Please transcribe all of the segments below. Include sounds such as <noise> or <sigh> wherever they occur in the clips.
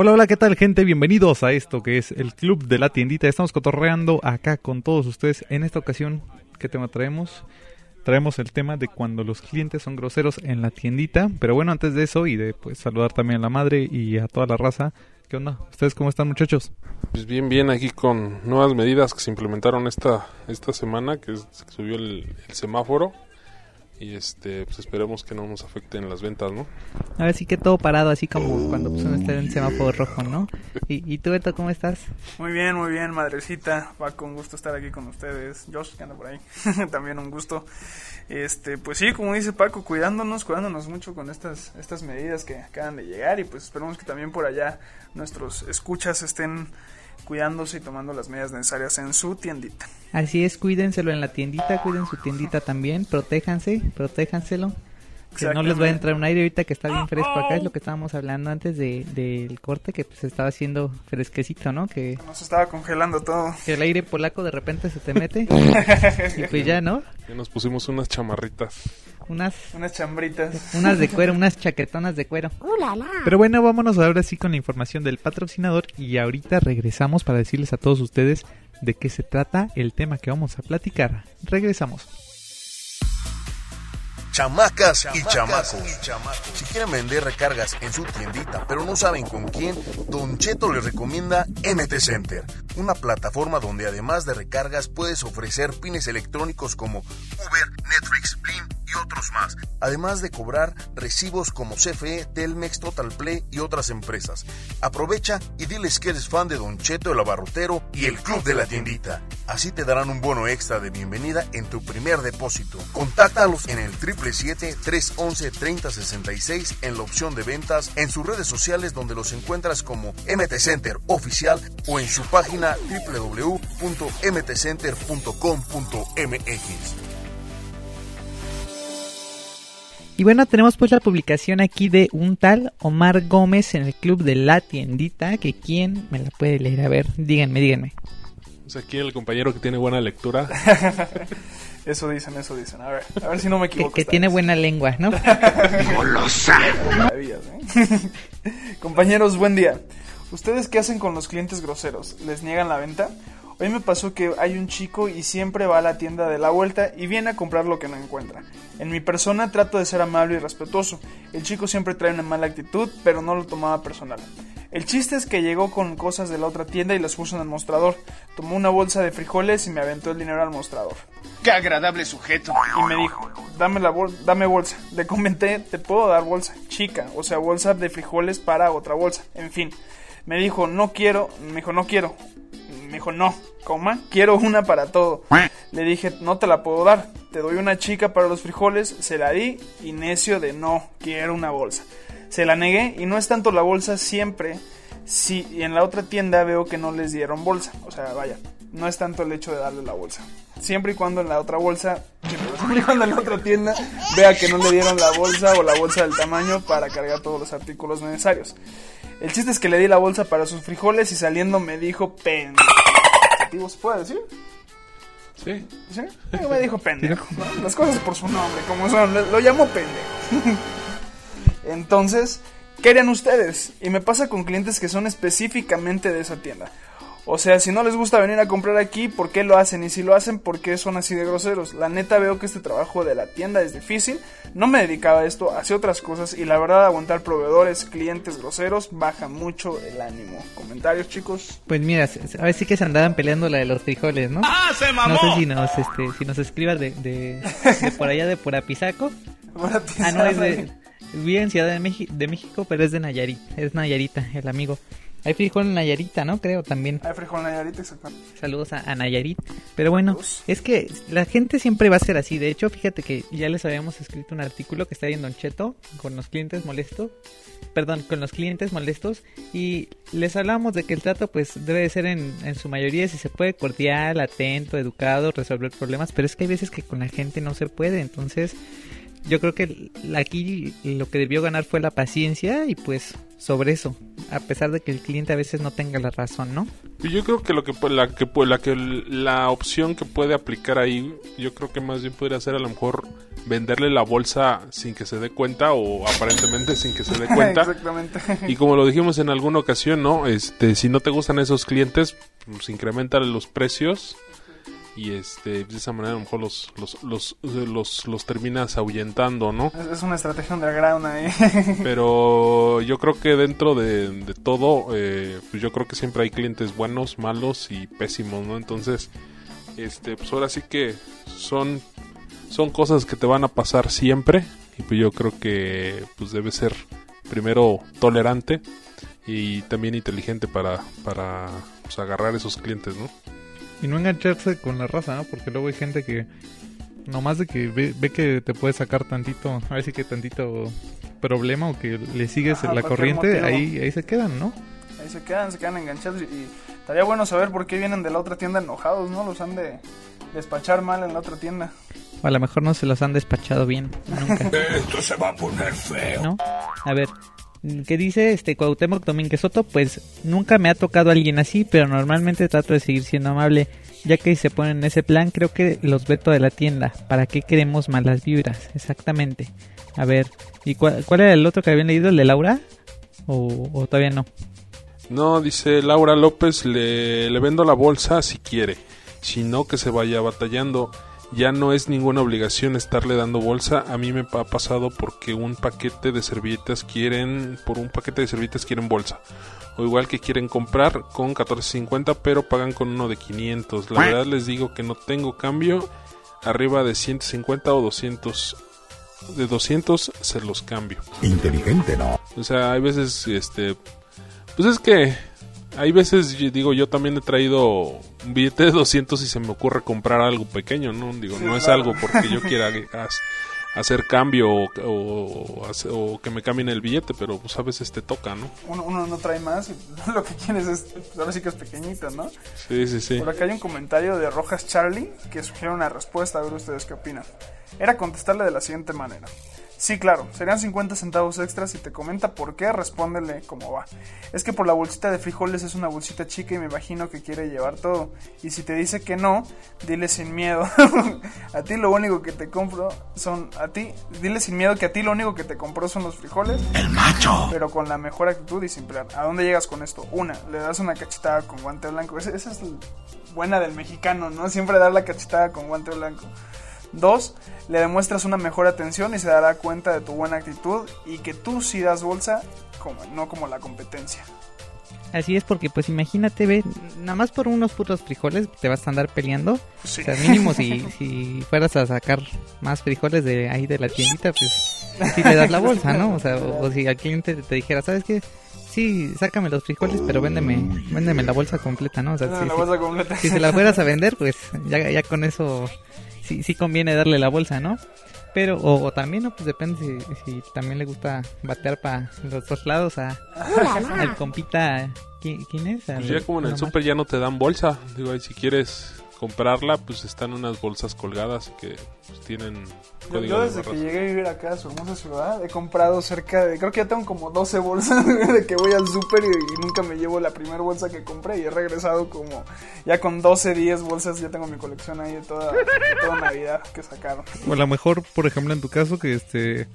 Hola, hola, ¿qué tal gente? Bienvenidos a esto que es el Club de la Tiendita. Estamos cotorreando acá con todos ustedes. En esta ocasión, ¿qué tema traemos? Traemos el tema de cuando los clientes son groseros en la tiendita. Pero bueno, antes de eso y de pues saludar también a la madre y a toda la raza. ¿Qué onda? ¿Ustedes cómo están muchachos? Pues bien, bien, aquí con nuevas medidas que se implementaron esta, esta semana, que subió el semáforo. Y este, pues esperemos que no nos afecten las ventas, ¿no? A ver, sí que todo parado, así como cuando pues, uno está en semáforo rojo, ¿no? ¿Y, y tú, Beto, cómo estás? Muy bien, muy bien, madrecita. Va con gusto estar aquí con ustedes. Josh, que anda por ahí. <laughs> También un gusto. Este, pues sí, como dice Paco, cuidándonos, cuidándonos mucho con estas, estas medidas que acaban de llegar. Y pues esperemos que también por allá nuestros escuchas estén cuidándose y tomando las medidas necesarias en su tiendita. Así es, cuídenselo en la tiendita, cuiden su tiendita también, protéjanse, protéjanselo. Que no les va a entrar un aire ahorita que está bien fresco acá, es lo que estábamos hablando antes de, del corte, que pues estaba haciendo fresquecito, ¿no? Que, Nos estaba congelando todo. que el aire polaco de repente se te mete <laughs> y pues ya, ¿no? Ya nos pusimos unas chamarritas. Unas, Unas chambritas. unas de cuero, <laughs> unas chaquetonas de cuero. ¡Uh, la, la! Pero bueno, vámonos ahora sí con la información del patrocinador y ahorita regresamos para decirles a todos ustedes de qué se trata el tema que vamos a platicar. Regresamos. Chamacas y chamacos. Si quieren vender recargas en su tiendita, pero no saben con quién, Don Cheto les recomienda MT Center, una plataforma donde además de recargas puedes ofrecer pines electrónicos como Uber, Netflix, Blim y otros más, además de cobrar recibos como CFE, Telmex, Total Play y otras empresas. Aprovecha y diles que eres fan de Don Cheto el abarrotero y el club de la tiendita. Así te darán un bono extra de bienvenida en tu primer depósito. Contáctalos en el 777-311-3066 en la opción de ventas, en sus redes sociales donde los encuentras como MT Center Oficial o en su página www.mtcenter.com.mx. Y bueno, tenemos pues la publicación aquí de un tal Omar Gómez en el club de la tiendita, que quién me la puede leer, a ver, díganme, díganme. O sea, aquí el compañero que tiene buena lectura. <laughs> Eso dicen, eso dicen. A ver, a ver si no me Que, equivoco. que tiene vez. buena lengua, ¿no? <laughs> Maravillas, ¿eh? <laughs> Compañeros, buen día. ¿Ustedes qué hacen con los clientes groseros? ¿Les niegan la venta? Hoy me pasó que hay un chico y siempre va a la tienda de la vuelta y viene a comprar lo que no encuentra. En mi persona trato de ser amable y respetuoso. El chico siempre trae una mala actitud, pero no lo tomaba personal. El chiste es que llegó con cosas de la otra tienda y las puso en el mostrador. Tomó una bolsa de frijoles y me aventó el dinero al mostrador. ¡Qué agradable sujeto! Y me dijo, dame la bol dame bolsa. Le comenté, te puedo dar bolsa, chica, o sea, bolsa de frijoles para otra bolsa. En fin, me dijo, no quiero, me dijo, no quiero. Me dijo, no, coma, quiero una para todo. Le dije, no te la puedo dar, te doy una chica para los frijoles, se la di y necio de no, quiero una bolsa. Se la negué y no es tanto la bolsa siempre, si y en la otra tienda veo que no les dieron bolsa, o sea, vaya, no es tanto el hecho de darle la bolsa. Siempre y cuando en la otra bolsa, <laughs> siempre y cuando en la otra tienda vea que no le dieron la bolsa o la bolsa del tamaño para cargar todos los artículos necesarios. El chiste es que le di la bolsa para sus frijoles y saliendo me dijo pendejo. ¿Se puede decir? Sí. ¿Sí? Me dijo <laughs> pendejo. ¿no? Las cosas por su nombre, como son. Lo, lo llamo pendejo. <laughs> Entonces, ¿qué harían ustedes? Y me pasa con clientes que son específicamente de esa tienda. O sea, si no les gusta venir a comprar aquí, ¿por qué lo hacen? Y si lo hacen, ¿por qué son así de groseros? La neta veo que este trabajo de la tienda es difícil. No me dedicaba a esto, hacía otras cosas. Y la verdad, aguantar proveedores, clientes groseros, baja mucho el ánimo. ¿Comentarios, chicos? Pues mira, a ver sí que se andaban peleando la de los frijoles, ¿no? ¡Ah, se mamó! No sé si nos, este, si nos escribas de, de, de por allá de Purapizaco. <laughs> Ah, no, es de... Vive en Ciudad de, México, de México, pero es de Nayarit. Es Nayarita, el amigo. Hay frijol en Nayarita, ¿no? Creo también. Hay frijol en Nayarit, exacto. Saludos a, a Nayarit. Pero bueno, es que la gente siempre va a ser así. De hecho, fíjate que ya les habíamos escrito un artículo que está ahí en Don Cheto con los clientes molestos. Perdón, con los clientes molestos. Y les hablamos de que el trato pues debe de ser en, en su mayoría, si se puede, cordial, atento, educado, resolver problemas. Pero es que hay veces que con la gente no se puede. Entonces, yo creo que aquí lo que debió ganar fue la paciencia y pues sobre eso, a pesar de que el cliente a veces no tenga la razón, ¿no? Yo creo que lo que la que la que la opción que puede aplicar ahí, yo creo que más bien podría ser a lo mejor venderle la bolsa sin que se dé cuenta o aparentemente sin que se dé <laughs> cuenta. Exactamente. Y como lo dijimos en alguna ocasión, ¿no? Este, si no te gustan esos clientes, pues incrementale los precios y este de esa manera a lo mejor los los los los, los terminas ahuyentando, ¿no? Es, una estrategia underground ahí. <laughs> Pero yo creo que dentro de, de todo, eh, pues yo creo que siempre hay clientes buenos, malos y pésimos, ¿no? Entonces, este, pues ahora sí que son, son cosas que te van a pasar siempre. Y pues yo creo que pues debe ser primero tolerante y también inteligente para, para pues, agarrar esos clientes, ¿no? Y no engancharse con la raza, ¿no? Porque luego hay gente que nomás de que ve, ve que te puede sacar tantito, a ver si que tantito problema o que le sigues Ajá, la corriente, ahí, ahí se quedan, ¿no? Ahí se quedan, se quedan enganchados y, y estaría bueno saber por qué vienen de la otra tienda enojados, ¿no? Los han de despachar mal en la otra tienda. O a lo mejor no se los han despachado bien. Nunca. <laughs> Esto se va a poner feo. ¿no? A ver, ¿qué dice este Cuauhtémoc Domínguez Soto? Pues nunca me ha tocado alguien así, pero normalmente trato de seguir siendo amable. Ya que se ponen en ese plan, creo que los veto de la tienda. ¿Para qué queremos malas vibras? Exactamente. A ver, ¿y cuál, cuál era el otro que habían leído? ¿El de Laura? ¿O, o todavía no? No, dice Laura López, le, le vendo la bolsa si quiere, si no que se vaya batallando. Ya no es ninguna obligación estarle dando bolsa. A mí me ha pasado porque un paquete de servilletas quieren, por un paquete de servilletas quieren bolsa. O igual que quieren comprar con 14.50 pero pagan con uno de 500. La verdad les digo que no tengo cambio. Arriba de 150 o 200. De 200 se los cambio. Inteligente, ¿no? O sea, hay veces, este, pues es que hay veces, digo, yo también he traído un billete de 200 y se me ocurre comprar algo pequeño, ¿no? Digo, Sí, no es algo porque yo quiera <laughs> hacer cambio o, o- o que me cambien el billete, pero pues a veces te toca, ¿no? Uno, uno no trae más y <laughs> lo que quieres es, pues, ahora sí que es pequeñito, ¿no? Sí, sí, sí. Por acá hay un comentario de Rojas Charlie que sugiere una respuesta, a ver ustedes qué opinan. Era contestarle de la siguiente manera. Sí, claro, serían 50 centavos extras si te comenta por qué, respóndele cómo va. Es que por la bolsita de frijoles es una bolsita chica y me imagino que quiere llevar todo. Y si te dice que no, dile sin miedo. <laughs> a ti lo único que te compro son a ti, dile sin miedo que a ti lo único que te compró son los frijoles. El macho. Pero con la mejor actitud y sin plan. ¿A dónde llegas con esto? Una, le das una cachetada con guante blanco. Esa, es buena del mexicano, ¿no? Siempre dar la cachetada con guante blanco. Dos, le demuestras una mejor atención y se dará cuenta de tu buena actitud y que tú sí das bolsa, como, no como la competencia. Así es porque pues imagínate, ve, nada más por unos putos frijoles te vas a andar peleando. Sí. O sea, mínimo si, <laughs> si fueras a sacar más frijoles de ahí de la tiendita, pues sí le das la bolsa, ¿no? O sea, o, o si al cliente te dijera, ¿sabes qué? Sí, sácame los frijoles, pero véndeme, véndeme la bolsa completa, ¿no? O sea, No, si, la si- bolsa completa. si se la fueras a <laughs> vender, pues ya, ya con eso sí, sí conviene darle la bolsa, ¿no? Pero, o, o también, ¿no? Pues depende si, si también le gusta batear para los dos lados a, al compita. ¿Quién, quién es? Pues Al- ya como en el súper ya no te dan bolsa. Digo, ahí si quieres comprarla, pues están unas bolsas colgadas que pues, tienen Yo, de desde que llegué a vivir acá a su hermosa ciudad he comprado cerca de... Creo que ya tengo como 12 bolsas <laughs> de que voy al súper y, y nunca me llevo la primera bolsa que compré y he regresado como ya con 12, 10 bolsas. Ya tengo mi colección ahí de toda, de toda Navidad que sacaron. O a lo mejor, por ejemplo, en tu caso, que este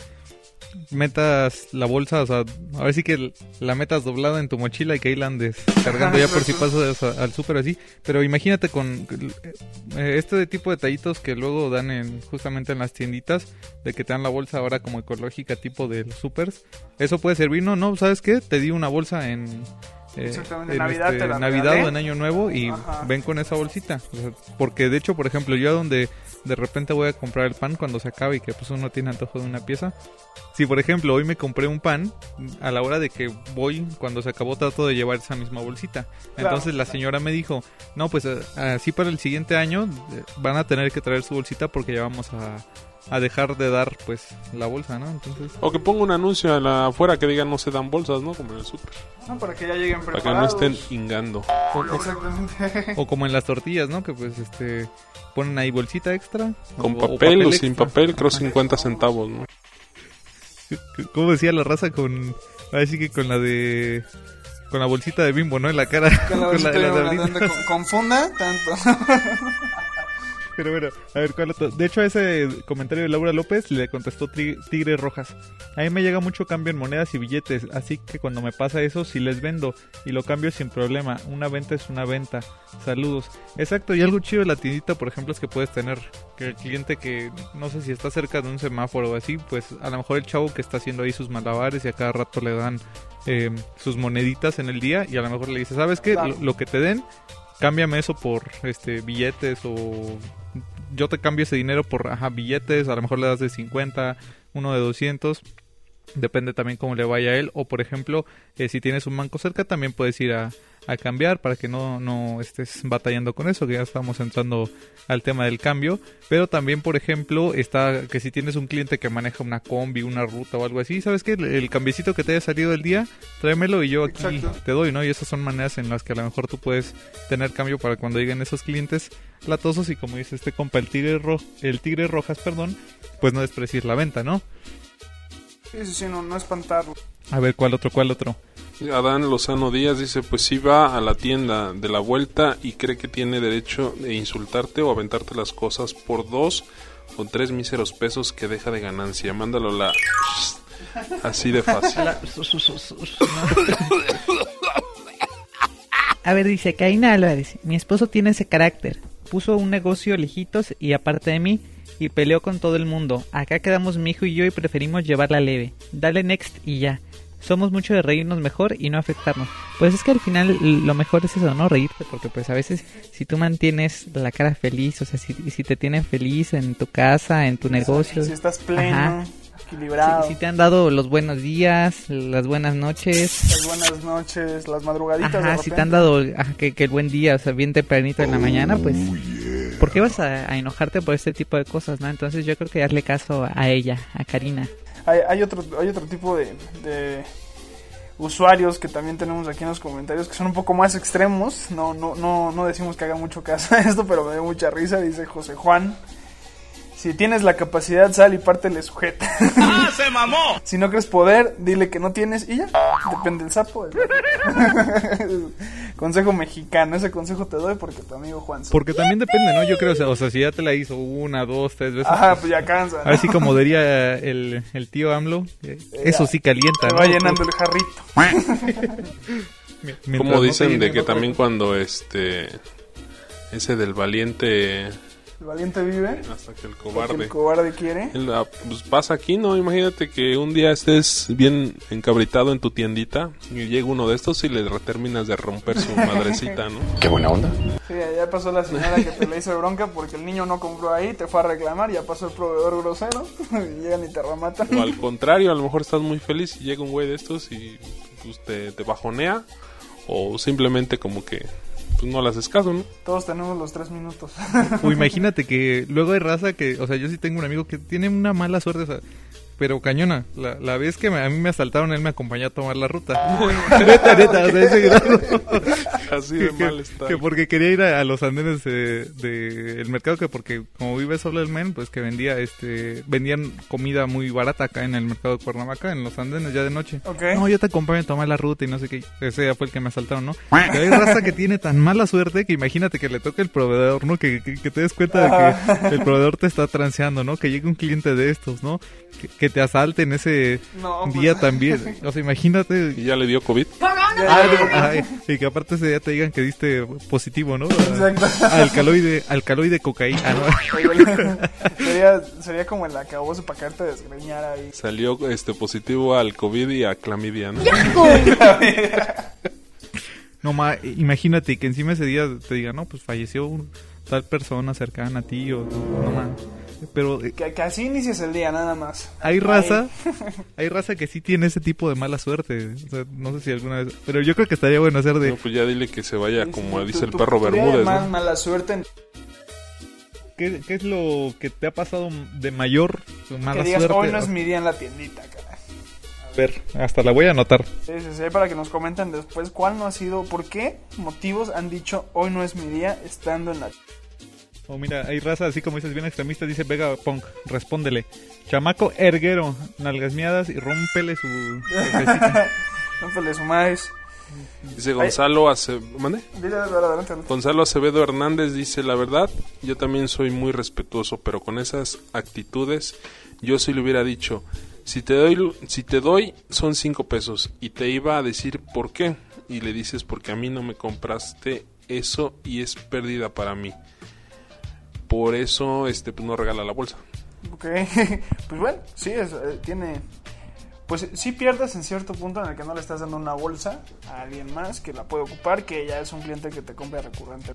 metas la bolsa, o sea, a ver si que la metas doblada en tu mochila y que ahí la andes cargando ya por si pasas al súper así. Pero imagínate con eh, este tipo de detallitos que luego dan en, justamente en las tienditas, de que te dan la bolsa ahora como ecológica tipo de los supers. Eso puede servir, no, no, ¿sabes qué? Te di una bolsa en... eh, Exactamente, en Navidad este, te la Navidad regalé. o en Año Nuevo y Ajá. ven con esa bolsita. O sea, porque de hecho, por ejemplo, yo a donde de repente voy a comprar el pan cuando se acabe y que pues uno tiene antojo de una pieza. Si por ejemplo hoy me compré un pan, a la hora de que voy, cuando se acabó trato de llevar esa misma bolsita. Entonces la señora me dijo, no pues así para el siguiente año eh, van a tener que traer su bolsita porque ya vamos a, a dejar de dar pues la bolsa, ¿no? Entonces... O que ponga un anuncio a la afuera que diga no se dan bolsas, ¿no? Como en el súper. No, para que ya lleguen Para preparados. que no estén ingando. Exactamente. O como en las tortillas, ¿no? Que pues este ponen ahí bolsita extra. Con o- papel o, sin extra. papel, creo Ajá. 50 centavos, ¿no? ¿Cómo decía la raza con... Así que con la de... Con la bolsita de bimbo, ¿no? En la cara. Con la <laughs> Con bolsita la- la de de donde con- confunda tanto. <laughs> Pero bueno, a ver cuál otro. De hecho, a ese comentario de Laura López le contestó Tigres Rojas. A mí me llega mucho cambio en monedas y billetes, así que cuando me pasa eso, sí les vendo y lo cambio sin problema. Una venta es una venta. Saludos. Exacto, y algo chido de la tiendita, por ejemplo, es que puedes tener que el cliente que no sé si está cerca de un semáforo o así, pues a lo mejor el chavo que está haciendo ahí sus malabares y a cada rato le dan eh, sus moneditas en el día y a lo mejor le dice, ¿sabes qué? Lo, lo que te den, cámbiame eso por este billetes o yo te cambio ese dinero por ajá, billetes, a lo mejor le das de 50, uno de 200, depende también cómo le vaya a él, o por ejemplo, eh, si tienes un banco cerca también puedes ir a, a cambiar para que no, no estés batallando con eso, que ya estamos entrando al tema del cambio, pero también por ejemplo está que si tienes un cliente que maneja una combi, una ruta o algo así, ¿sabes qué? El, el cambiecito que te haya salido del día, tráemelo y yo aquí Exacto. te doy, ¿no? Y esas son maneras en las que a lo mejor tú puedes tener cambio para cuando lleguen esos clientes latosos y como dice este compa el tigre ro el tigre rojas perdón pues no desprecies la venta no Sí, sí, sí, no, no espantarlo. a ver cuál otro cuál otro Adán Lozano Díaz dice, pues si va a la tienda de la vuelta y cree que tiene derecho de insultarte o aventarte las cosas por dos o tres míseros pesos que deja de ganancia. Mándalo la... <laughs> Así de fácil. A ver, dice Karina Álvarez, mi esposo tiene ese carácter. Puso un negocio lejitos y aparte de mí y peleó con todo el mundo. Acá quedamos mi hijo y yo y preferimos llevarla leve. Dale next y ya. Somos mucho de reírnos mejor y no afectarnos. Pues es que al final lo mejor es eso, ¿no? Reírte, porque pues a veces si tú mantienes la cara feliz, o sea, si, si te tienen feliz en tu casa, en tu negocio. Si estás pleno, Ajá. equilibrado. Si, si te han dado los buenos días, las buenas noches. Las buenas noches, las madrugaditas. de si te han dado ajá, que, que el buen día, o sea, bien tempranito en la mañana, pues... ¿Por qué vas a, a enojarte por este tipo de cosas, no? Entonces yo creo que darle caso a ella, a Karina. Hay, hay otro, hay otro tipo de, de usuarios que también tenemos aquí en los comentarios que son un poco más extremos. No, no, no, no decimos que haga mucho caso a esto, pero me dio mucha risa. Dice José Juan. Si tienes la capacidad, sal y pártele sujeta. <laughs> ¡Ah, se mamó! Si no crees poder, dile que no tienes y ya. Depende del sapo. consejo mexicano. Ese consejo te doy porque tu amigo Juan. porque también depende no yo creo o sea, o sea si ya te la hizo una dos tres veces Ajá, pues, pues ya cansa. a ver si como diría el, el tío AMLO eh, eso sí calienta Te ¿no? va llenando el jarrito. <laughs> Como no dicen de que también cuando este... Ese del valiente El valiente vive. hasta que el cobarde. el cobarde quiere. El, pues pasa aquí, ¿no? Imagínate que un día estés bien encabritado en tu tiendita y llega uno de estos y le terminas de romper su <laughs> madrecita, ¿no? Qué buena onda. Sí, ya pasó la señora que te le hizo bronca porque el niño no compró ahí, te fue a reclamar, ya pasó el proveedor grosero, <laughs> y llegan y te rematan. O al contrario, a lo mejor estás muy feliz y llega un güey de estos y pues, te, te bajonea o simplemente como que pues, no le haces caso, ¿no? Todos tenemos los tres minutos. O imagínate que luego hay raza que, o sea, yo sí tengo un amigo que tiene una mala suerte, o sea, pero cañona. La, la vez que me- a mí me asaltaron, él me acompañó a tomar la ruta. <laughs> <laughs> neta, neta, o sea, ese grado. <laughs> Así de que, mal que- está. que porque quería ir a, a los andenes de, de el mercado, que porque como vive solo el men, pues que vendía, este, vendían comida muy barata acá en el mercado de Cuernavaca, en los andenes ya de noche. Ok. No, yo te acompaño a tomar la ruta y no sé qué. Ese ya fue el que me asaltaron, ¿no? Pero hay raza que tiene tan mala suerte que imagínate que le toque el proveedor, ¿no? Que, que, que te des cuenta de que el proveedor te está transeando, ¿no? Que llegue un cliente de estos, ¿no? Que, que te asalten ese No, pues. día también. O sea, imagínate. <laughs> Y ya le dio COVID. Ay, y que aparte ese día te digan que diste positivo, ¿no? Exacto. Alcaloide, alcaloide cocaína, ¿no? <laughs> sería, sería como el acabose para caerte a desgreñar ahí. Salió este positivo al COVID y a clamidia, ¿no? <laughs> No, ma, imagínate que encima ese día te digan, no, pues falleció un tal persona cercana a ti o no más. Pero eh, Que, que así inicias el día, nada más. hay raza, <laughs> hay raza que sí tiene ese tipo de mala suerte. O sea, no sé si alguna vez, pero yo creo que estaría bueno hacer de No, pues ya dile que se vaya como Tu- dice el tu- perro Bermúdez, más ¿no? mala suerte. ¿qué, qué es lo que te ha pasado de mayor mala que digas, suerte. hoy no es mi día en la tiendita. A ver, hasta la voy a anotar. Sí, sí, sí, para que nos comenten después cuál no ha sido, por qué motivos han dicho hoy no es mi día estando en la Oh, mira, hay raza así como dices, bien extremista, dice Vega Punk, respóndele. Chamaco erguero, nalgas miadas y rómpele su... jefecita. No <laughs> le sumáis. Dice Gonzalo Acevedo. ¿Mande? Dile, adelante, adelante. Gonzalo Acevedo Hernández dice la verdad, yo también soy muy respetuoso, pero con esas actitudes yo sí le hubiera dicho, si te doy, si te doy son cinco pesos y te iba a decir por qué y le dices porque a mí no me compraste eso y es pérdida para mí. Por eso este pues no regala la bolsa. Ok, <laughs> pues bueno, sí, es, eh, tiene... Pues sí pierdes en cierto punto en el que no le estás dando una bolsa a alguien más que la puede ocupar, que ya es un cliente que te compra recurrente.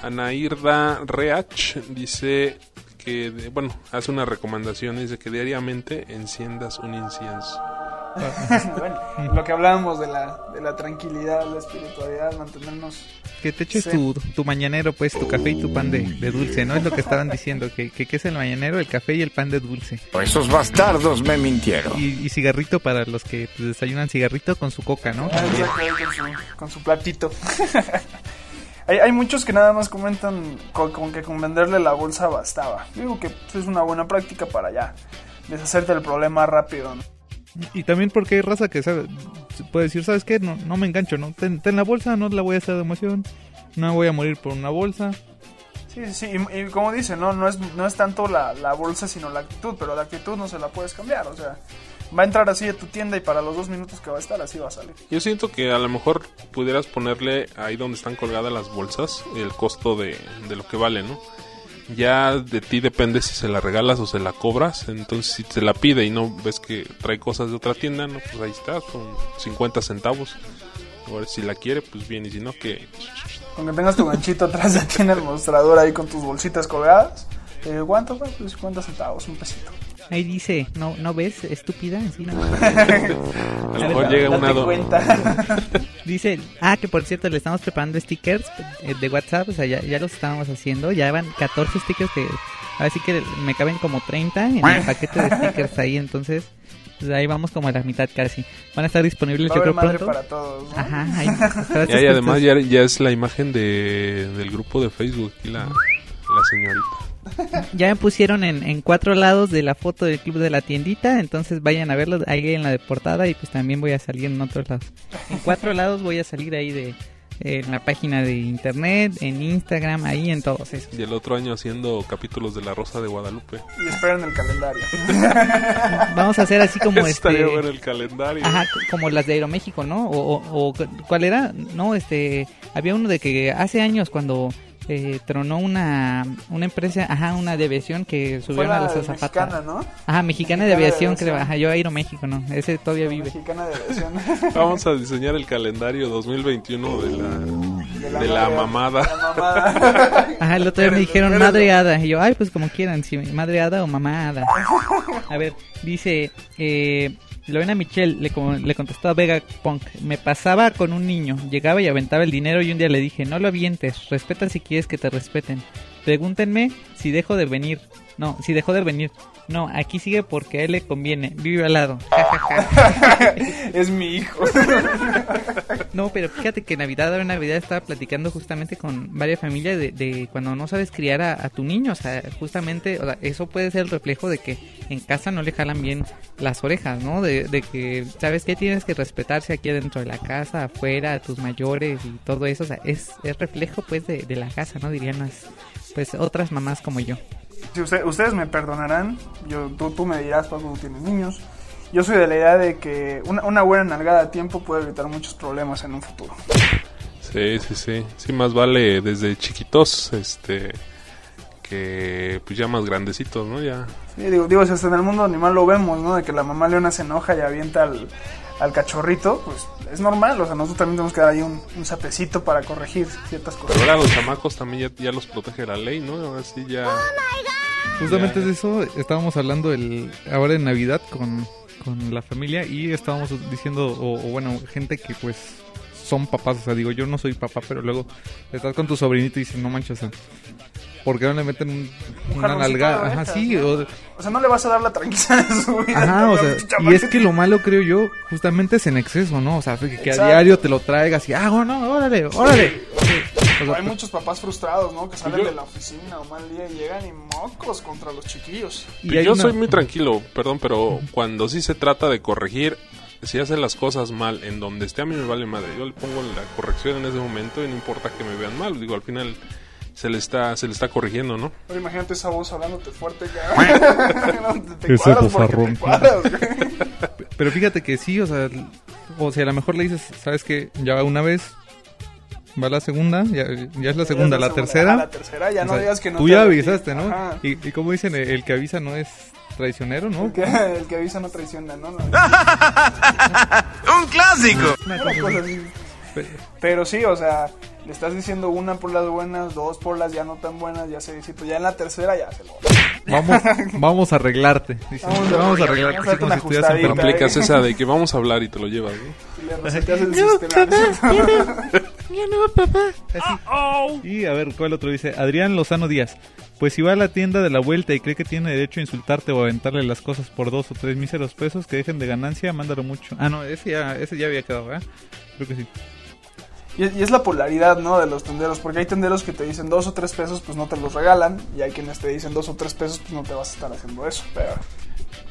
Anairda Reach dice que, bueno, hace una recomendación, dice que diariamente enciendas un incienso. <laughs> bueno, lo que hablábamos de la, de la tranquilidad, la espiritualidad, mantenernos... Que te eches tu, tu mañanero, pues, tu café y tu pan de, de dulce, ¿no? Es lo que estaban diciendo, que, que, que es el mañanero, el café y el pan de dulce. Esos bastardos me mintieron. Y, y cigarrito para los que pues, desayunan cigarrito con su coca, ¿no? Ah, con, su, con su platito. <laughs> hay, hay muchos que nada más comentan con, con que con venderle la bolsa bastaba. Yo digo que pues, es una buena práctica para ya deshacerte del problema rápido. ¿no? Y también porque hay raza que sabe, puede decir, ¿sabes qué? No, no me engancho, ¿no? Ten, ten la bolsa, no la voy a hacer de emoción, no voy a morir por una bolsa. Sí, sí, sí. Y, y como dice, no, no, es, no es tanto la, la bolsa, sino la actitud. Pero la actitud no se la puedes cambiar. O sea, va a entrar así a tu tienda y para los dos minutos que va a estar, así va a salir. Yo siento que a lo mejor pudieras ponerle ahí donde están colgadas las bolsas el costo de, de lo que vale, ¿no? Ya de ti depende si se la regalas o se la cobras. Entonces, si te la pide y no ves que trae cosas de otra tienda, no, pues ahí está, con 50 centavos. Ahora, si la quiere, pues bien, y si no, que. Que tengas tu ganchito atrás de ti en el mostrador ahí con tus bolsitas colgadas. Eh, ¿Cuánto? Pues 50 centavos, un pesito. Ahí dice, ¿no, no ves, estúpida? Sí, no. <laughs> A lo mejor llega una. Cuenta. <laughs> Dice, ah, que por cierto, le estamos preparando stickers eh, de WhatsApp, o sea, ya, ya los estábamos haciendo, ya van 14 stickers que, así que me caben como 30 en el paquete de stickers ahí, entonces, pues ahí vamos como a la mitad casi. Van a estar disponibles Va yo creo madre pronto. para todos. ¿no? Ajá, ahí. <laughs> y además ya es la imagen de, del grupo de Facebook y la, la señorita. Ya me pusieron en, en cuatro lados de la foto del club de la tiendita, entonces vayan a verlo ahí en la de portada y pues también voy a salir en otros lados. En cuatro lados voy a salir ahí de en la página de internet, en Instagram, ahí en todos esos. Y el otro año haciendo capítulos de La Rosa de Guadalupe. Y esperen el calendario. <laughs> Vamos a hacer así como <laughs> este Estaría bueno el calendario. Ajá, como las de Aeroméxico, ¿no? O, o- o cu- ¿cuál era? No, este, había uno de que hace años cuando eh, tronó una, una empresa, ajá, una de aviación que subieron a la las mexicana, azafatas. ¿no? Ajá, mexicana, de Mexicana de aviación, creo, ajá, yo Aeroméxico, ¿no? Ese todavía vive. Mexicana de aviación. <laughs> Vamos a diseñar el calendario 2021 de la, De de la mamada. la <laughs> mamada. Ajá, el otro día me dijeron pero- madre hada. Y yo, ay, pues como quieran, si madre hada o mamá hada. A ver, dice, eh, Lorena Michelle le, le contestó a Vega Punk, me pasaba con un niño, llegaba y aventaba el dinero y un día le dije, no lo avientes, respeta si quieres que te respeten. Pregúntenme si dejo de venir. No, si dejó de venir. No, aquí sigue porque a él le conviene. Vive al lado. <laughs> Es mi hijo. No, pero fíjate que Navidad, ahora en Navidad estaba platicando justamente con varias familias de, de cuando no sabes criar a, a tu niño, o sea, justamente, o sea, eso puede ser el reflejo de que en casa no le jalan bien las orejas, ¿no? De, de que, ¿sabes qué? Tienes que respetarse aquí dentro de la casa, afuera, a tus mayores y todo eso, o sea, es, es reflejo pues de, de la casa, ¿no? Dirían las, pues otras mamás como yo. Si usted- ustedes me perdonarán, yo, tú, tú me dirás, Paco, tú tienes niños. Yo soy de la idea de que una, una buena nalgada a tiempo puede evitar muchos problemas en un futuro. Sí, sí, sí. Sí, más vale desde chiquitos, este, que pues ya más grandecitos, ¿no? Ya. Sí, digo, digo, si hasta en el mundo animal lo vemos, ¿no? De que la mamá leona se enoja y avienta al, al cachorrito, pues es normal, o sea, nosotros también tenemos que dar ahí un, un sapecito para corregir ciertas cosas. Pero ahora los chamacos también ya, ya los protege la ley, ¿no? Ahora sí ya... Justamente de eso estábamos hablando el, ahora en Navidad con, con la familia y estábamos diciendo, o, o bueno, gente que pues son papás, o sea, digo, yo no soy papá, pero luego estás con tu sobrinito y dices, no manches, o sea, ¿por qué no le meten un- Un una de Ajá, sí, ¿no? o, O sea, no le vas a dar la tranquilidad de su vida. Ajá, o sea, y es que lo malo creo yo, justamente es en exceso, ¿no? O sea, que, que a diario te lo traigas y, ah, bueno, órale, órale. O sea, Hay muchos papás frustrados, ¿no? Que salen Yo- de la oficina o mal día y llegan y mocos contra los chiquillos. y hay yo una- soy muy tranquilo, perdón, pero cuando sí se trata de corregir, si hacen las cosas mal en donde esté, a mí me vale madre. Yo le pongo la corrección en ese momento y no importa que me vean mal. Digo, al final se le está, se le está corrigiendo, ¿no? Pero imagínate esa voz hablándote fuerte. que- <laughs> No, <laughs> te, te Ese cuadras porque bozarrón. te cuadras, güey. Pero fíjate que sí, o sea, o sea, a lo mejor le dices, ¿sabes qué? Ya va una vez, va la segunda, ya, ya es la segunda, es la la, segunda, tercera. ajá, la tercera, ya no digas que no Tú ya avisaste, ¿no? Ajá. Y, y como dicen, el, el que avisa no es traicionero, ¿no? El que, el que avisa no traiciona, ¿no? No. <laughs> ¡Un clásico! Pero sí, o sea, le estás diciendo una por las buenas, dos por las ya no tan buenas, ya se visito. Ya en la tercera ya se lo. Vamos, <laughs> vamos a arreglarte. Dice, Vamos a vamos a arreglarte, vamos a así como si estuvieras. Aplicas esa de que vamos a hablar y te lo llevas, ¿no? Y le reseteas el <laughs> sistema. <laughs> Y a ver, ¿cuál otro dice? Adrián Lozano Díaz. Pues si va a la tienda de la vuelta y cree que tiene derecho a insultarte o aventarle las cosas por dos o tres míseros pesos que dejen de ganancia, mándalo mucho. Ah, no, ese ya, ese ya había quedado, ¿verdad? Creo que sí. Y, y es la polaridad, ¿no? De los tenderos. Porque hay tenderos que te dicen dos o tres pesos, pues no te los regalan. Y hay quienes te dicen dos o tres pesos, pues no te vas a estar haciendo eso. Pero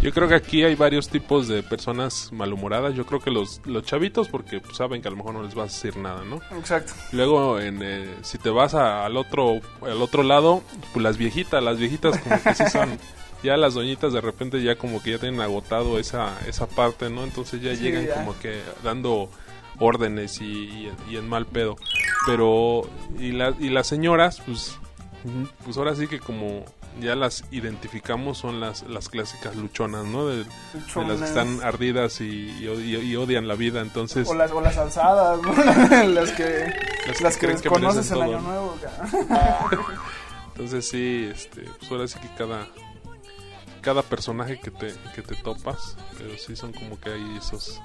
Yo creo que aquí hay varios tipos de personas malhumoradas. Yo creo que los, los chavitos, porque pues, saben que a lo mejor no les vas a decir nada, ¿no? Exacto. Luego, en, eh, si te vas a- al otro al otro lado, pues las viejitas, las viejitas como que sí son... <laughs> Ya las doñitas de repente ya como que ya tienen agotado esa, esa parte, ¿no? Entonces ya Sí, llegan ya. como que dando órdenes y, y- y en mal pedo. Pero, y, la- y las señoras, pues, pues ahora sí que como ya las identificamos son las, las clásicas luchonas, ¿no? De, de las Luchonas. que están ardidas y, y odi- y odian la vida, entonces... O las, o las alzadas, ¿no? <laughs> las que, Las las que el merecen año nuevo. <laughs> Entonces sí, este, pues ahora sí que cada cada personaje que te que te topas, pero sí son como que hay esos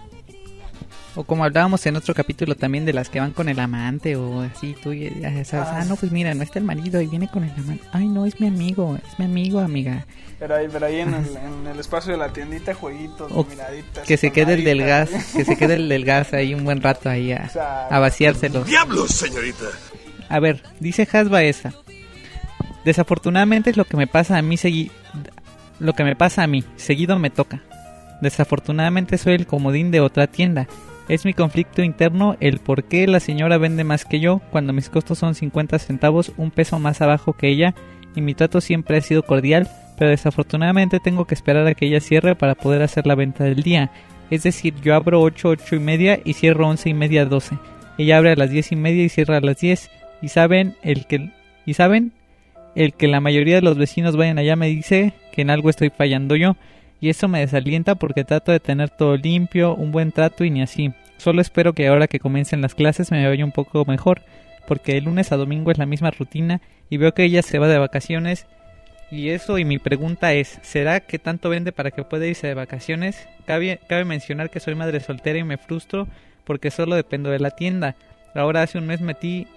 O como hablábamos en otro capítulo también de las que van con el amante o así, tú ya ya sabes, Ah, ah, no, pues mira, no está el marido y viene con el amante. Ay, no, es mi amigo, es mi amigo, amiga. Pero ahí, pero ahí en, el, en el espacio de la tiendita, jueguitos, O miraditas. que se quede el del gas, que se quede el del gas ahí un buen rato ahí a, vaciárselos. ¡Diablos, señorita! A ver, dice Hasba esa. Desafortunadamente es lo que me pasa a mí segui lo que me pasa a mí, seguido me toca. Desafortunadamente soy el comodín de otra tienda. Es mi conflicto interno el por qué la señora vende más que yo cuando mis costos son 50 centavos, un peso más abajo que ella y mi trato siempre ha sido cordial, pero desafortunadamente tengo que esperar a que ella cierre para poder hacer la venta del día. Es decir, yo abro 8, 8 y media y cierro 11 y media, 12. Ella abre a las 10 y media y cierra a las 10. Y saben, el que, y saben, el que la mayoría de los vecinos vayan allá me dice que en algo estoy fallando yo. Y eso me desalienta porque trato de tener todo limpio, un buen trato y ni así. Solo espero que ahora que comiencen las clases me vaya un poco mejor, porque de lunes a domingo es la misma rutina y veo que ella se va de vacaciones. Y eso y mi pregunta es, ¿será que tanto vende para que pueda irse de vacaciones? Cabe, cabe mencionar que soy madre soltera y me frustro porque solo dependo de la tienda. Ahora hace un mes metí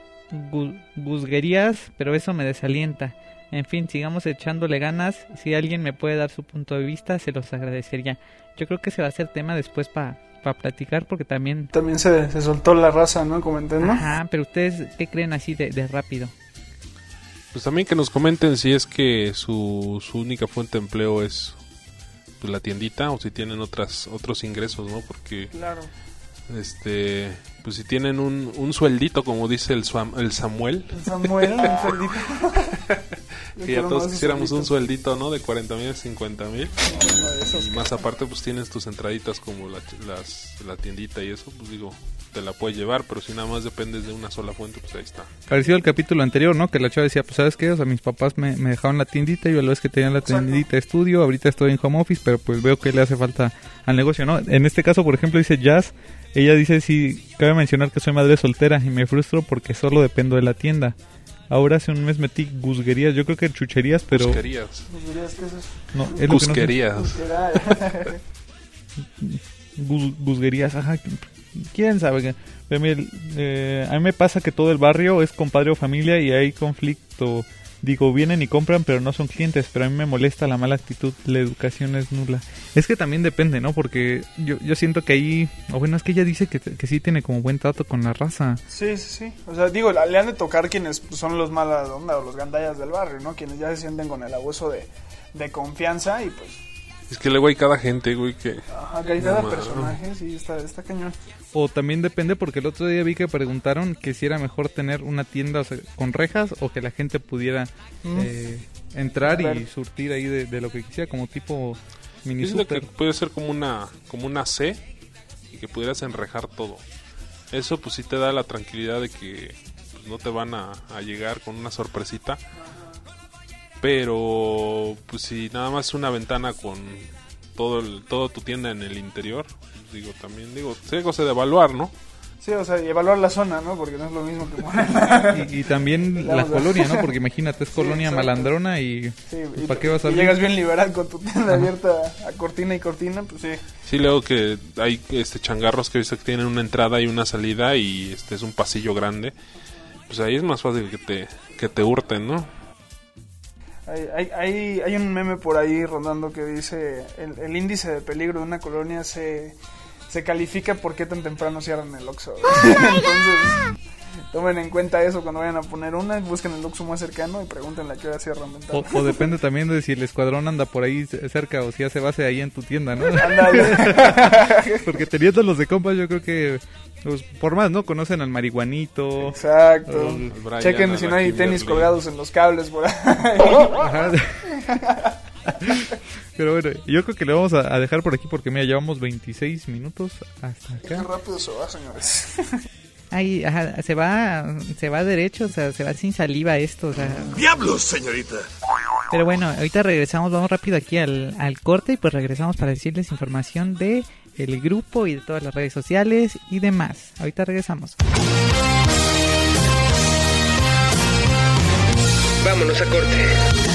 gu- guzguerías, pero eso me desalienta. En fin, sigamos echándole ganas. Si alguien me puede dar su punto de vista, se los agradecería. Yo creo que ese va a ser tema después para platicar porque también... También se, se soltó la raza, ¿no? Comenté, ¿no? Ajá, pero ustedes, ¿qué creen así de, de rápido? pues también que nos comenten si es que su, su única fuente de empleo es pues, la tiendita o si tienen otras otros ingresos, ¿no? Porque Claro. Este, pues si tienen un, un sueldito, como dice el, Suam- el Samuel, Samuel, un sueldito. <laughs> que ya todos quisiéramos un sueldito, ¿no? De 40 mil, 50 mil. Y más aparte, pues tienes tus entraditas como la, las, la tiendita y eso, pues digo, te la puedes llevar, pero si nada más dependes de una sola fuente, pues ahí está. Parecido al capítulo anterior, ¿no? Que la chava decía, pues sabes qué, o sea, mis papás me, me dejaron la tiendita, yo a la vez que tenía la tiendita de estudio, ahorita estoy en home office, pero pues veo que le hace falta al negocio, ¿no? En este caso, por ejemplo, dice Jazz, ella dice, sí, cabe mencionar que soy madre soltera y me frustro porque solo dependo de la tienda. Ahora hace un mes metí guzguerías, yo creo que chucherías, pero... Es- No, es lo que no sé. Cusquerías. Gus- Guzguerías, ajá. ¿Quién sabe? eh, a mí me pasa que todo el barrio es compadre o familia y hay conflicto. Digo, vienen y compran, pero no son clientes. Pero a mí me molesta la mala actitud. La educación es nula. Es que también depende, ¿no? Porque yo, yo siento que ahí. O bueno, es que ella dice que, que sí tiene como buen trato con la raza. Sí, sí, sí. O sea, digo, le han de tocar quienes son los mala onda o los gandallas del barrio, ¿no? Quienes ya se sienten con el abuso de, de confianza y pues, Es que luego hay cada gente, güey, que... ajá, hay cada No, personaje, sí, está, está cañón. O también depende porque el otro día vi que preguntaron que si era mejor tener una tienda o sea, con rejas o que la gente pudiera Mm. eh, entrar y surtir ahí de, de lo que quisiera, como tipo mini que super. puede ser como una, como una C y que pudieras enrejar todo. Eso pues sí te da la tranquilidad de que pues, no te van a, a llegar con una sorpresita. Pero pues si nada más una ventana con todo el, todo tu tienda en el interior, pues, digo también digo, sí, cosa de evaluar, ¿no? Sí, o sea, y evaluar la zona, ¿no? Porque no es lo mismo que poner. <laughs> Y, y también <laughs> la Vamos a- colonia, ¿no? Porque imagínate, es Sí, colonia exacto. malandrona y, Sí, y, ¿para qué vas a y llegas bien liberal con tu tienda abierta a cortina y cortina, pues sí. Sí, luego que hay este changarros que he visto que tienen una entrada y una salida y este es un pasillo grande. Pues ahí es más fácil que te que te hurten, ¿no? Hay, hay, hay, hay un meme por ahí rondando que dice el, el índice de peligro de una colonia se, se califica por qué tan temprano cierran el Oxxo. <laughs> Entonces, tomen en cuenta eso cuando vayan a poner una, busquen el Oxxo más cercano y pregúntenle a qué hora cierran ventana. O, o depende también de si el escuadrón anda por ahí cerca o si hace base ahí en tu tienda, ¿no? <laughs> Porque teniendo los de compas, yo creo que, pues, por más, ¿no? Conocen al marihuanito. Exacto. al- Brian, Chequen si no hay tenis colgados en los cables por ahí. <laughs> Pero bueno, yo creo que le vamos a, a dejar por aquí porque, mira, llevamos 26 minutos hasta Qué acá. rápido se va, señores. Ay, ajá, se va, se va derecho, o sea, se va sin saliva esto, o sea. ¡Diablos, señorita! Pero bueno, ahorita regresamos, vamos rápido aquí al, al corte y pues regresamos para decirles información de el grupo y de todas las redes sociales y demás. Ahorita regresamos. Vámonos a corte.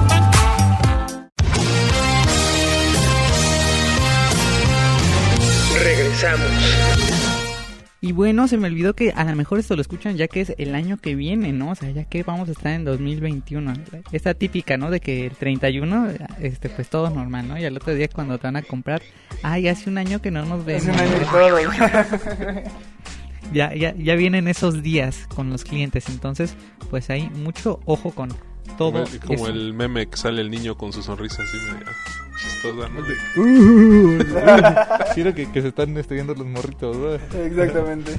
Regresamos. Y bueno, se me olvidó que a lo mejor esto lo escuchan ya que es el año que viene, ¿no? O sea, ya que vamos a estar en 2021. Esta típica, ¿no? De que el 31, este, pues todo normal, ¿no? Y al otro día cuando te van a comprar, ay, hace un año que no nos vemos. Hace un año <laughs> ya, ya, ya vienen esos días con los clientes. Entonces, pues hay mucho ojo con todo. Como, el, como eso. el meme que sale el niño con su sonrisa así medio chistosa, ¿no? Uh, <laughs> quiero que, que se están estudiando los morritos. ¿no? Exactamente.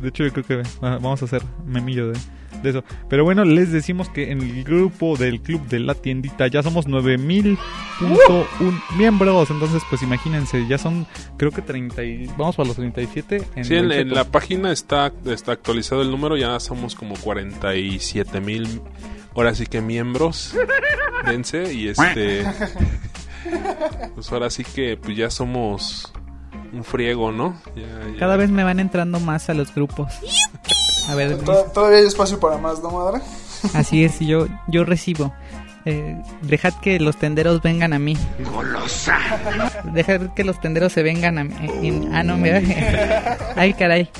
De hecho, yo creo que vamos a hacer memillo de, de eso. Pero bueno, les decimos que en el grupo del club de la tiendita ya somos 9000.1 miembros. Entonces, pues imagínense, ya son, creo que 30. y- vamos para los 37. En Sí, en, en la página está, está actualizado el número, ya somos como 47 mil, ahora sí que miembros, dense, y este, pues ahora sí que pues ya somos un friego, ¿no? Ya- ya. Cada vez me van entrando más a los grupos. A ver, Tod- Todavía hay espacio para más, ¿no, madre? así es, yo, yo recibo. Eh, dejad que los tenderos vengan a mí. Dejad que los tenderos se vengan a mí. Ah, no, mira. Ay, caray.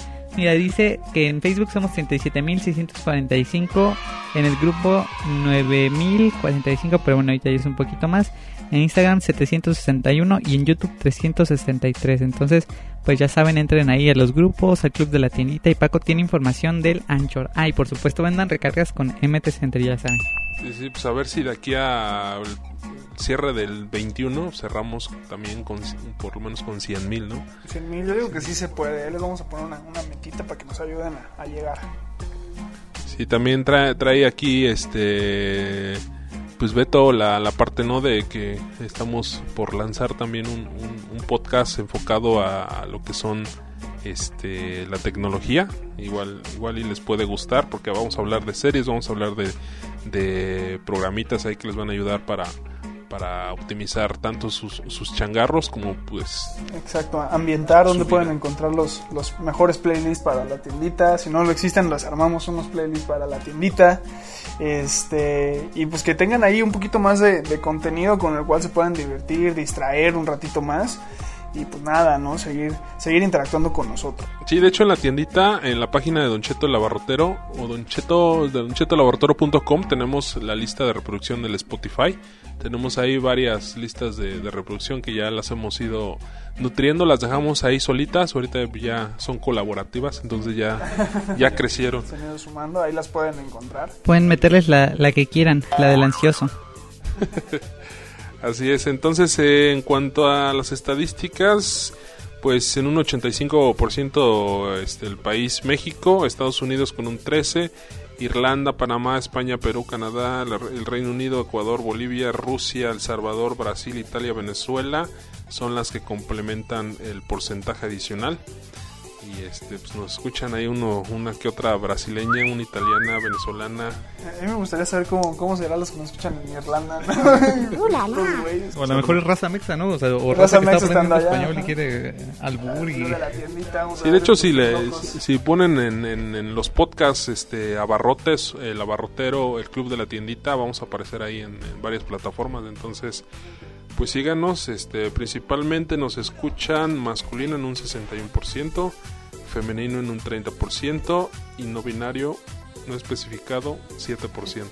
Mira, dice que en Facebook somos 37.645. En el grupo 9.045. Pero bueno, ahorita ya es un poquito más. En Instagram 761. Y en YouTube 363. Entonces, pues ya saben, entren ahí a los grupos, al club de la tiendita. Y Paco tiene información del Anchor. Ah, y por supuesto, vendan recargas con MT Center, ya saben. Sí, sí, pues a ver si de aquí al cierre del 21 cerramos también con por lo menos con 100 mil, ¿no? 100 mil, yo digo que sí se puede. Ahí les vamos a poner una, una metita para que nos ayuden a, a llegar. Sí, también trae, trae aquí este pues Beto la, la parte no de que estamos por lanzar también un, un- un podcast enfocado a, a lo que son este la tecnología igual igual y les puede gustar porque vamos a hablar de series vamos a hablar de, de programitas ahí que les van a ayudar para para optimizar tanto sus, sus changarros como pues Exacto, ambientar donde pueden encontrar los, los mejores playlists para la tiendita. Si no lo existen, les armamos unos playlists para la tiendita. Este, y pues que tengan ahí un poquito más de, de contenido con el cual se puedan divertir, distraer un ratito más. Y pues nada, ¿no? Seguir, seguir interactuando con nosotros. Sí, de hecho en la tiendita, en la página de Don Cheto el Laborotero o Don Cheto, de tenemos la lista de reproducción del Spotify. Tenemos ahí varias listas de, de reproducción que ya las hemos ido nutriendo, las dejamos ahí solitas, ahorita ya son colaborativas, entonces ya, ya <laughs> crecieron. Se han ido sumando, ahí las pueden encontrar. Pueden meterles la, la que quieran, la del ansioso. <laughs> Así es, entonces eh, en cuanto a las estadísticas, pues en un 85% este, el país México, Estados Unidos con un 13%, Irlanda, Panamá, España, Perú, Canadá, el Reino Unido, Ecuador, Bolivia, Rusia, El Salvador, Brasil, Italia, Venezuela son las que complementan el porcentaje adicional. Y este, pues nos escuchan ahí uno, una que otra brasileña, una italiana, venezolana. A mí me gustaría saber cómo, cómo serán los que nos escuchan en Irlanda. ¿no? <laughs> O a lo mejor es raza mexa, ¿no? O, sea, o Raza raza, que mexa está aprendiendo allá, español y quiere albur y... Sí, de hecho, si, le, si ponen en, en- en los podcasts este, abarrotes, el abarrotero, el club de la tiendita, vamos a aparecer ahí en, en varias plataformas. Entonces, pues síganos. Este, principalmente nos escuchan masculino en un 61%, femenino en un 30% y no binario no especificado 7%.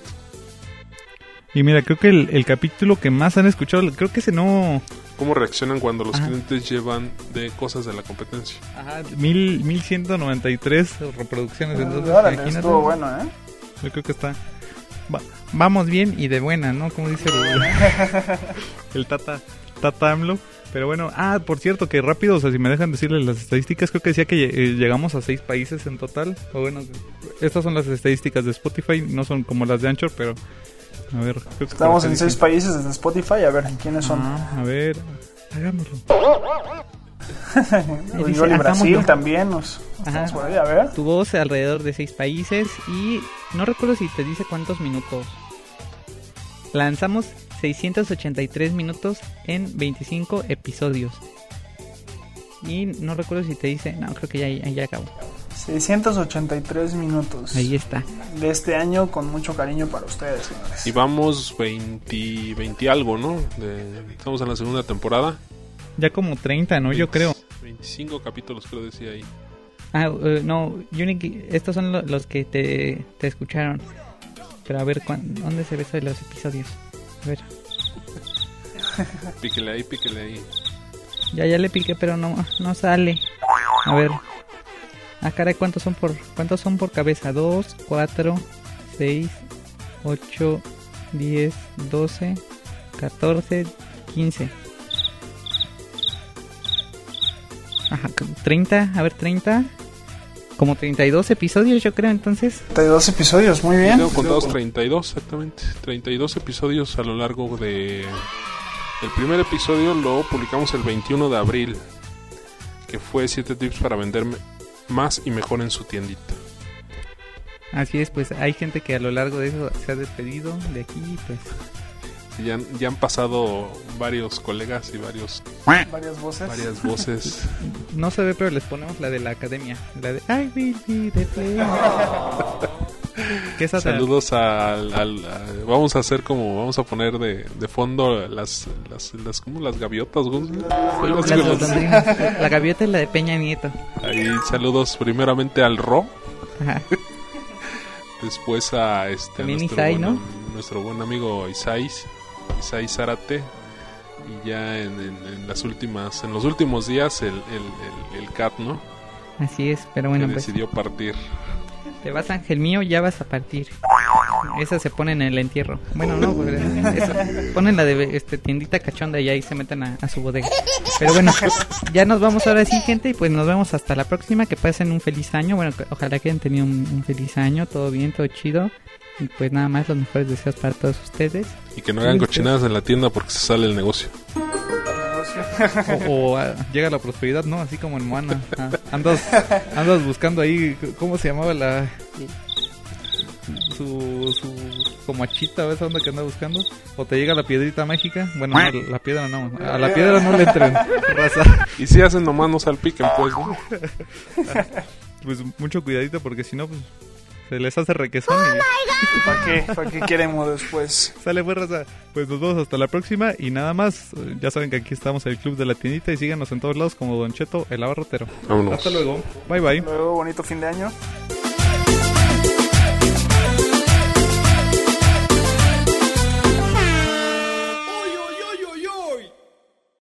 Y mira, creo que el, el capítulo que más han escuchado, creo que ese no... ¿Cómo reaccionan cuando los Ajá. clientes llevan de cosas de la competencia? Ajá, mil, 1193 reproducciones. Entonces, Órale, imagínate. estuvo bueno, ¿eh? Yo creo que está... va- vamos bien y de buena, ¿no? Como dice el, <laughs> el Tata, Tata AMLO. Pero bueno, ah, por cierto, que rápido, o sea, si me dejan decirles las estadísticas, creo que decía que eh, llegamos a seis países en total. O bueno, estas son las estadísticas de Spotify, no son como las de Anchor, pero a ver. creo que por Estamos en dice- seis países desde Spotify, a ver quiénes son. Ah, a ver, hagámoslo. <laughs> Dice, y hagámoslo. Brasil también nos Ajá. por ahí, a ver. Tu voz alrededor de seis países y no recuerdo si te dice cuántos minutos. Lanzamos 683 minutos en 25 episodios. Y no recuerdo si te dice, no, creo que ya, ya, ya acabó. 683 minutos Ahí está. de este año con mucho cariño para ustedes, señores. Y vamos 20, 20 algo, ¿no? De- estamos en la segunda temporada. Ya como 30, ¿no? Yo creo. 25 capítulos creo decía ahí. Ah, eh, no, Unique, estos son lo- los que te, te escucharon. Pero a ver, ¿cuán- ¿dónde se ve eso de los episodios? A ver, <laughs> Píquele ahí, píquele ahí. ya, ya le piqué, pero no, no sale. A ver, Ah, caray, ¿cuántos son por, cuántos son por cabeza? 2, 4, 6, 8, 10, 12, 14, 15. Ajá, 30, a ver, 30. Como 32 episodios, yo creo, entonces. 32 episodios, muy bien. Tengo contados 32, exactamente. 32 episodios a lo largo de... El primer episodio lo publicamos el 21 de abril, que fue 7 tips para vender más y mejor en su tiendita. Así es, pues hay gente que a lo largo de eso se ha despedido de aquí, pues ya, ya, han pasado varios colegas y varios varias voces. Varias voces. No se ve, pero les ponemos la de la academia, la de I will be the ¿Qué es Saludos al, al, vamos a hacer como vamos a poner de, de fondo las las las como las gaviotas, la gaviota es la de Peña Nieto. Ahí saludos primeramente al Ro. Después a este nuestro, buen, ¿no? nuestro buen amigo Isais Isai Zárate y ya en, las últimas en los últimos días el, el, el, CAT, ¿no? Así es, pero bueno, pues, decidió partir. Te vas, ángel mío, ya vas a partir. Esa se pone en el entierro. Bueno, no, pues, ponen la de este, tiendita cachonda y ahí se meten a, su bodega. Pero bueno, ya nos vamos ahora sí, gente, y pues nos vemos hasta la próxima. Que pasen un feliz año. Bueno, ojalá que hayan tenido un feliz año, todo bien, todo chido. Y pues nada más los mejores deseos para todos ustedes. Y que no hagan cochinadas en la tienda porque se sale el negocio. o, ah, llega la prosperidad, ¿no? Así como en Moana. Ah, andas, andas buscando ahí, ¿cómo se llamaba la... Su, su como achita esa onda que anda buscando o te llega la piedrita mágica bueno la piedra no a la piedra no le entren <laughs> y si hacen nomás no salpiquen pues ¿no? pues mucho cuidadito porque si no pues se les hace requesón. Oh ¿Para qué? ¿Para qué queremos después? Sale pues raza. Pues nos vemos hasta la próxima y nada más. Ya saben que aquí estamos en el club de la tiendita y síganos en todos lados como Don Cheto, el abarrotero. Vámonos. Hasta luego. Bye bye. Hasta luego, bonito fin de año.